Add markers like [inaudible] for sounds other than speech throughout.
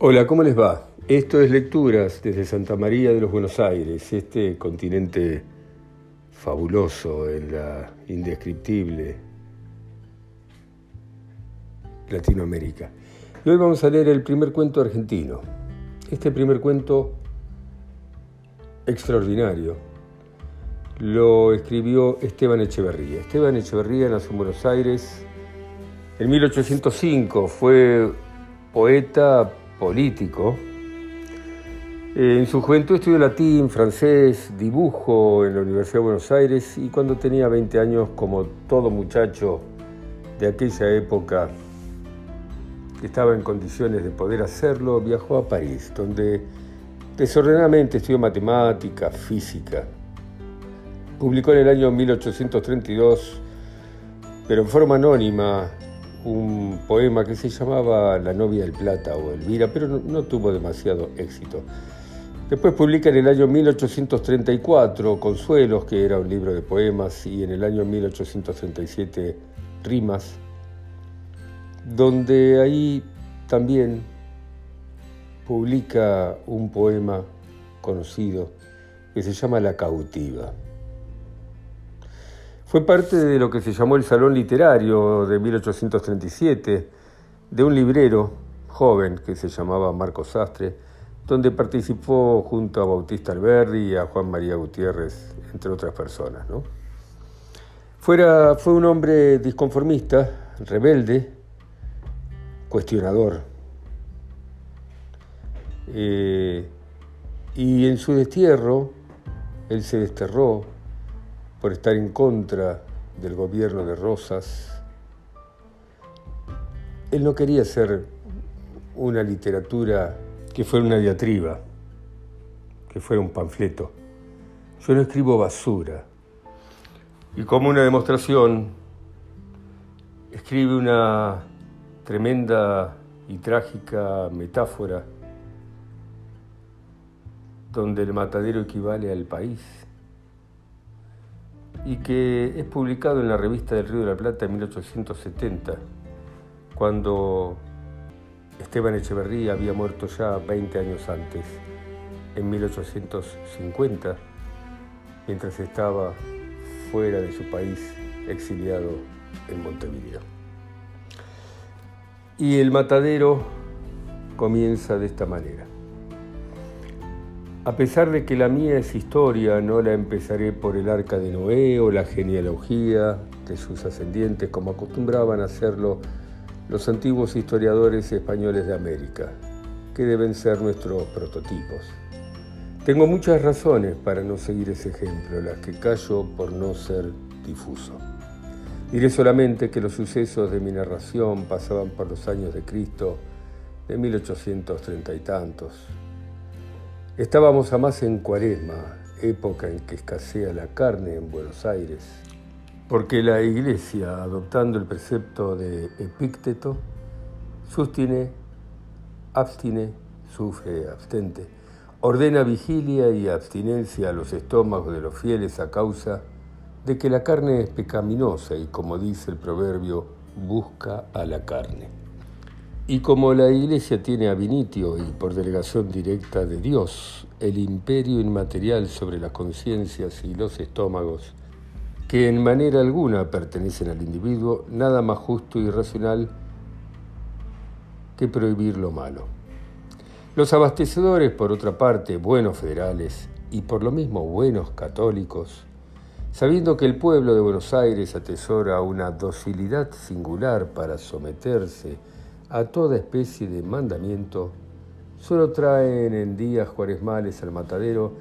Hola, ¿cómo les va? Esto es Lecturas desde Santa María de los Buenos Aires, este continente fabuloso en la indescriptible Latinoamérica. Y hoy vamos a leer el primer cuento argentino. Este primer cuento extraordinario lo escribió Esteban Echeverría. Esteban Echeverría nació en Buenos Aires en 1805, fue poeta, político. En su juventud estudió latín, francés, dibujo en la Universidad de Buenos Aires y cuando tenía 20 años, como todo muchacho de aquella época que estaba en condiciones de poder hacerlo, viajó a París, donde desordenadamente estudió matemática, física. Publicó en el año 1832, pero en forma anónima, un poema que se llamaba La novia del plata o Elvira, pero no, tuvo demasiado éxito. Después publica en el año 1834 Consuelos, que era un libro de poemas, y en el año 1837 Rimas, donde ahí también publica un poema conocido que se llama La cautiva. Fue parte de lo que se llamó el Salón Literario de 1837, de un librero joven que se llamaba Marco Sastre, donde participó junto a Bautista Alberdi y a Juan María Gutiérrez, entre otras personas. Fuera, fue un hombre disconformista, rebelde, cuestionador. Eh, y en su destierro, él se desterró por estar en contra del gobierno de Rosas. Él no quería hacer una literatura que fuera una diatriba, que fuera un panfleto. Yo no escribo basura. Y como una demostración, escribe una tremenda y trágica metáfora donde el matadero equivale al país y que es publicado en la revista del Río de la Plata en 1870, cuando Esteban Echeverría había muerto ya 20 años antes, en 1850, mientras estaba fuera de su país, exiliado en Montevideo. Y el matadero comienza de esta manera. A pesar de que la mía es historia, no la empezaré por el arca de Noé o la genealogía de sus ascendientes, como acostumbraban a hacerlo los antiguos historiadores españoles de América, que deben ser nuestros prototipos. Tengo muchas razones para no seguir ese ejemplo, las que callo por no ser difuso. Diré solamente que los sucesos de mi narración pasaban por los años de Cristo de 1830 y tantos, Estábamos a más en cuaresma, época en que escasea la carne en Buenos Aires, porque la Iglesia, adoptando el precepto de Epícteto, sostiene, abstine, sufre, abstente, ordena vigilia y abstinencia a los estómagos de los fieles a causa de que la carne es pecaminosa y, como dice el proverbio, busca a la carne. Y como la Iglesia tiene a Vinitio y por delegación directa de Dios el imperio inmaterial sobre las conciencias y los estómagos, que en manera alguna pertenecen al individuo, nada más justo y racional que prohibir lo malo. Los abastecedores, por otra parte, buenos federales y por lo mismo buenos católicos, sabiendo que el pueblo de Buenos Aires atesora una docilidad singular para someterse a toda especie de mandamiento, solo traen en días cuaresmales al matadero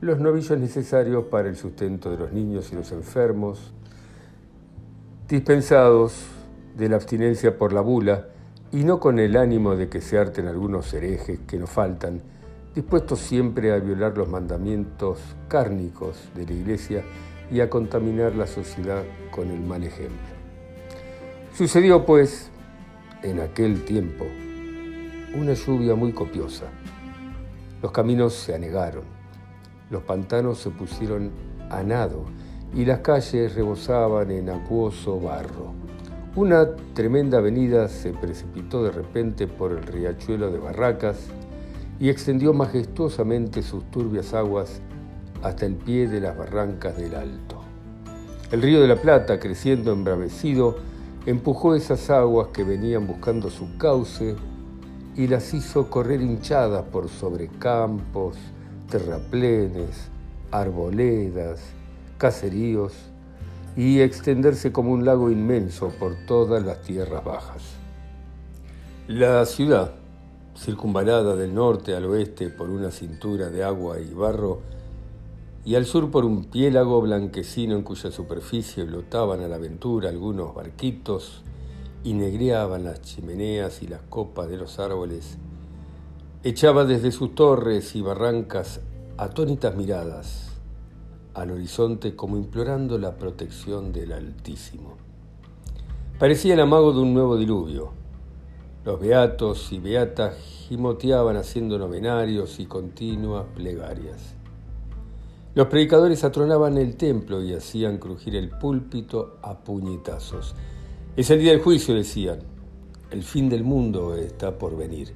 los novillos necesarios para el sustento de los niños y los enfermos, dispensados de la abstinencia por la bula, y no con el ánimo de que se harten algunos herejes que nos faltan, dispuestos siempre a violar los mandamientos cárnicos de la Iglesia y a contaminar la sociedad con el mal ejemplo. Sucedió, pues, en aquel tiempo una lluvia muy copiosa. Los caminos se anegaron, los pantanos se pusieron a nado y las calles rebosaban en acuoso barro. Una tremenda avenida se precipitó de repente por el riachuelo de Barracas y extendió majestuosamente sus turbias aguas hasta el pie de las barrancas del Alto. El río de la Plata, creciendo embravecido, empujó esas aguas que venían buscando su cauce y las hizo correr hinchadas por sobre campos, terraplenes, arboledas, caseríos y extenderse como un lago inmenso por todas las tierras bajas. La ciudad, circunvalada del norte al oeste por una cintura de agua y barro, y al sur por un piélago blanquecino en cuya superficie flotaban a la aventura algunos barquitos y negreaban las chimeneas y las copas de los árboles, echaba desde sus torres y barrancas atónitas miradas al horizonte como implorando la protección del Altísimo. Parecía el amago de un nuevo diluvio. Los beatos y beatas gimoteaban haciendo novenarios y continuas plegarias. Los predicadores atronaban el templo y hacían crujir el púlpito a puñetazos. Es el día del juicio, decían. El fin del mundo está por venir.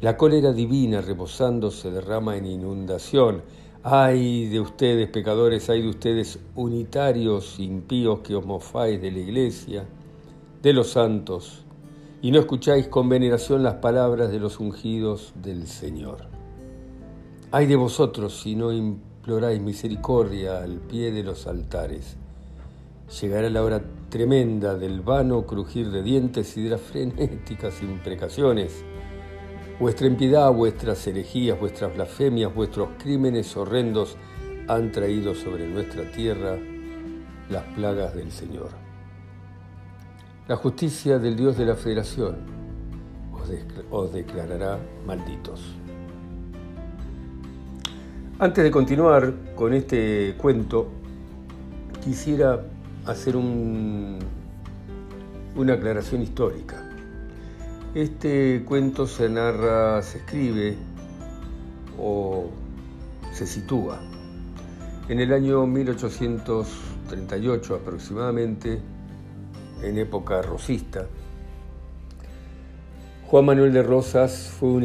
La cólera divina rebosando se derrama en inundación Ay de ustedes, pecadores, ay de ustedes, unitarios, impíos que os mofáis de la iglesia, de los santos, y no escucháis con veneración las palabras de los ungidos del Señor. Ay de vosotros si no imploráis misericordia al pie de los altares. Llegará la hora tremenda del vano crujir de dientes y de las frenéticas [laughs] imprecaciones Vuestra impiedad, vuestras herejías, vuestras blasfemias, vuestros crímenes horrendos han traído sobre nuestra tierra las plagas del Señor. La justicia del Dios de la Federación os, declarará malditos. Antes de continuar con este cuento, quisiera hacer una aclaración histórica. Este cuento se narra, se escribe o se sitúa en el año 1838 aproximadamente, en época rosista. Juan Manuel de Rosas fue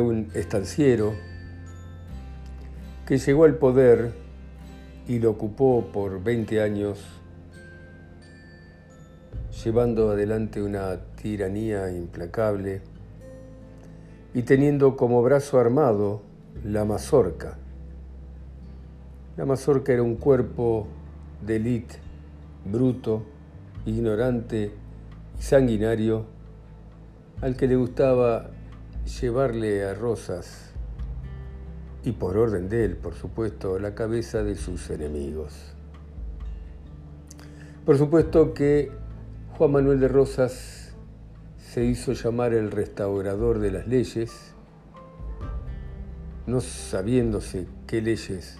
un, estanciero que llegó al poder y lo ocupó por 20 años llevando adelante una tiranía implacable y teniendo como brazo armado la mazorca. La mazorca era un cuerpo de élite, bruto, ignorante y sanguinario, al que le gustaba llevarle a Rosas, y por orden de él, por supuesto, la cabeza de sus enemigos. Por supuesto que Juan Manuel de Rosas se hizo llamar el restaurador de las leyes, no sabiéndose qué leyes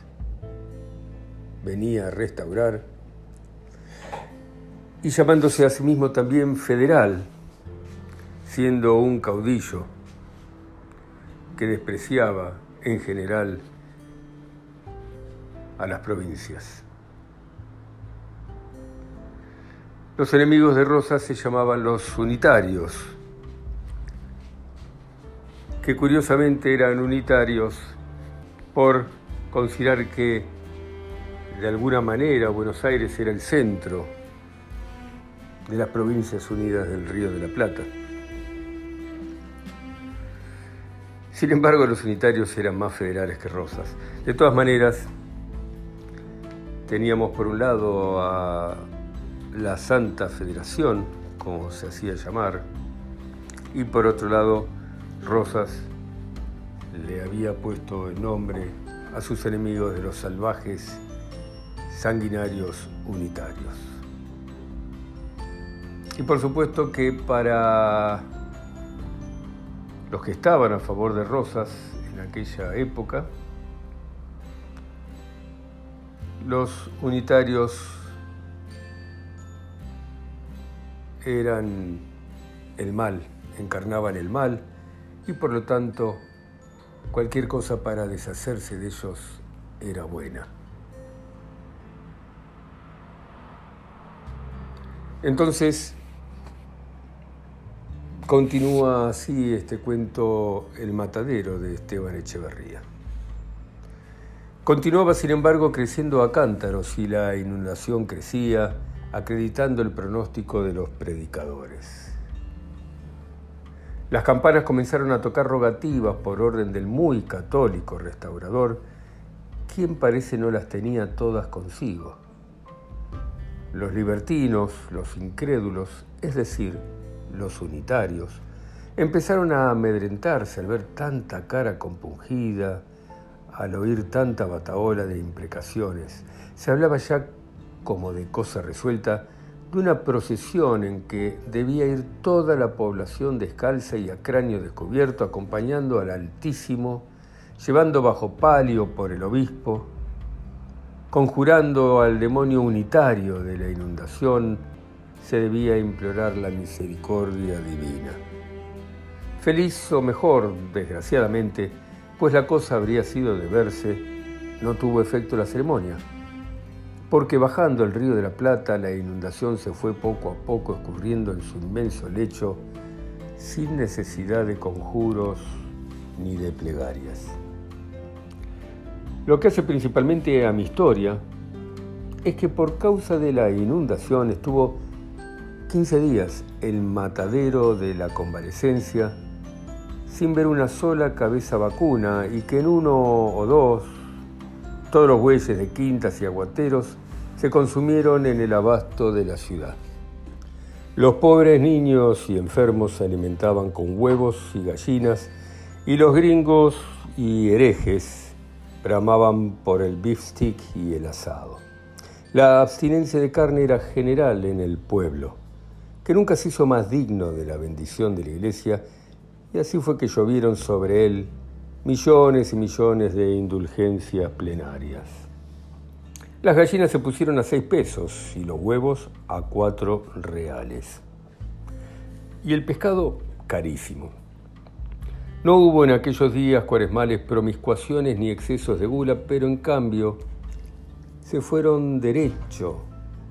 venía a restaurar, y llamándose a sí mismo también federal, siendo un caudillo que despreciaba en general a las provincias. Los enemigos de Rosas se llamaban los unitarios, que curiosamente eran unitarios por considerar que de alguna manera Buenos Aires era el centro de las provincias unidas del Río de la Plata. Sin embargo, los unitarios eran más federales que Rosas. De todas maneras, teníamos por un lado a la Santa Federación, como se hacía llamar, y por otro lado, Rosas le había puesto el nombre a sus enemigos de los salvajes, sanguinarios unitarios. Y por supuesto que para los que estaban a favor de Rosas en aquella época, los unitarios eran el mal, encarnaban el mal y por lo tanto cualquier cosa para deshacerse de ellos era buena. Entonces, Continúa así este cuento El matadero de Esteban Echeverría. Continuaba, sin embargo, creciendo a cántaros y la inundación crecía, acreditando el pronóstico de los predicadores. Las campanas comenzaron a tocar rogativas por orden del muy católico restaurador, quien parece no las tenía todas consigo. Los libertinos, los incrédulos, es decir, los unitarios, empezaron a amedrentarse al ver tanta cara compungida, al oír tanta bataola de imprecaciones. Se hablaba ya como de cosa resuelta de una procesión en que debía ir toda la población descalza y a cráneo descubierto acompañando al Altísimo, llevando bajo palio por el obispo, conjurando al demonio unitario de la inundación, se debía implorar la misericordia divina. Feliz o mejor, desgraciadamente, pues la cosa habría sido de verse, no tuvo efecto la ceremonia, porque bajando el río de la Plata la inundación se fue poco a poco escurriendo en su inmenso lecho sin necesidad de conjuros ni de plegarias. Lo que hace principalmente a mi historia es que por causa de la inundación estuvo 15 días el matadero de la convalecencia sin ver una sola cabeza vacuna y que en uno o dos todos los bueyes de quintas y aguateros se consumieron en el abasto de la ciudad. Los pobres niños y enfermos se alimentaban con huevos y gallinas y los gringos y herejes bramaban por el beef y el asado. La abstinencia de carne era general en el pueblo, que nunca se hizo más digno de la bendición de la iglesia y así fue que llovieron sobre él millones y millones de indulgencias plenarias. Las gallinas se pusieron a seis pesos y los huevos a cuatro reales. Y el pescado carísimo. No hubo en aquellos días cuaresmales promiscuaciones ni excesos de gula, pero en cambio se fueron derecho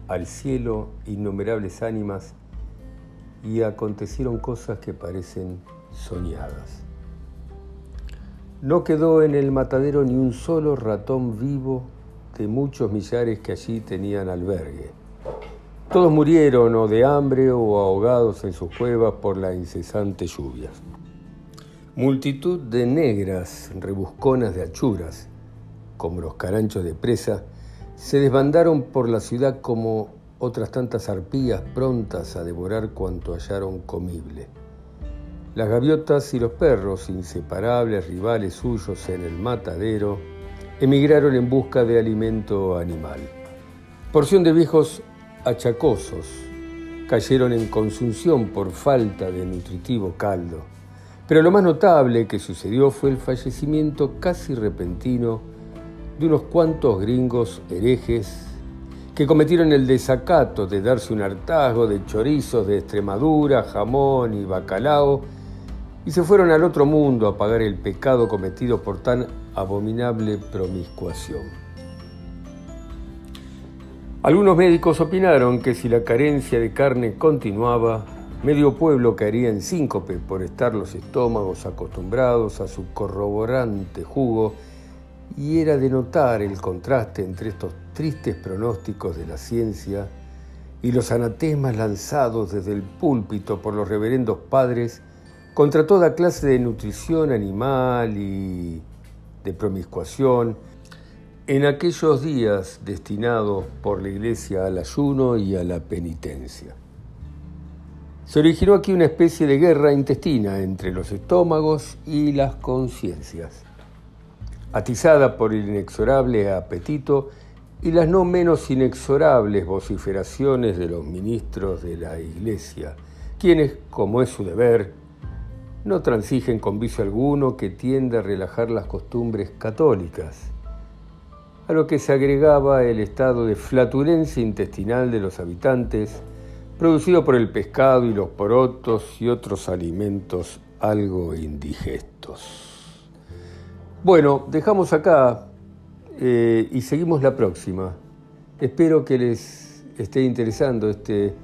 al cielo innumerables ánimas y acontecieron cosas que parecen soñadas. No quedó en el matadero ni un solo ratón vivo de muchos millares que allí tenían albergue. Todos murieron o de hambre o ahogados en sus cuevas por la incesante lluvia. Multitud de negras rebusconas de achuras, como los caranchos de presa, se desbandaron por la ciudad como otras tantas arpías prontas a devorar cuanto hallaron comible. Las gaviotas y los perros, inseparables rivales suyos en el matadero, emigraron en busca de alimento animal. Porción de viejos achacosos cayeron en consunción por falta de nutritivo caldo. Pero lo más notable que sucedió fue el fallecimiento casi repentino de unos cuantos gringos herejes que cometieron el desacato de darse un hartazgo de chorizos de Extremadura, jamón y bacalao y se fueron al otro mundo a pagar el pecado cometido por tan abominable promiscuación. Algunos médicos opinaron que si la carencia de carne continuaba, medio pueblo caería en síncope por estar los estómagos acostumbrados a su corroborante jugo y era de notar el contraste entre estos tristes pronósticos de la ciencia y los anatemas lanzados desde el púlpito por los reverendos padres contra toda clase de nutrición animal y de promiscuación en aquellos días destinados por la Iglesia al ayuno y a la penitencia. Se originó aquí una especie de guerra intestina entre los estómagos y las conciencias, atizada por el inexorable apetito y las no menos inexorables vociferaciones de los ministros de la Iglesia, quienes, como es su deber, no transigen con vicio alguno que tiende a relajar las costumbres católicas, a lo que se agregaba el estado de flatulencia intestinal de los habitantes, producido por el pescado y los porotos y otros alimentos algo indigestos. Bueno, dejamos acá eh, y seguimos la próxima. Espero que les esté interesando este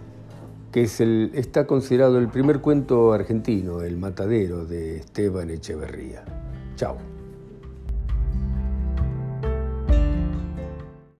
que es el, está considerado el primer cuento argentino, El Matadero, de Esteban Echeverría. Chao.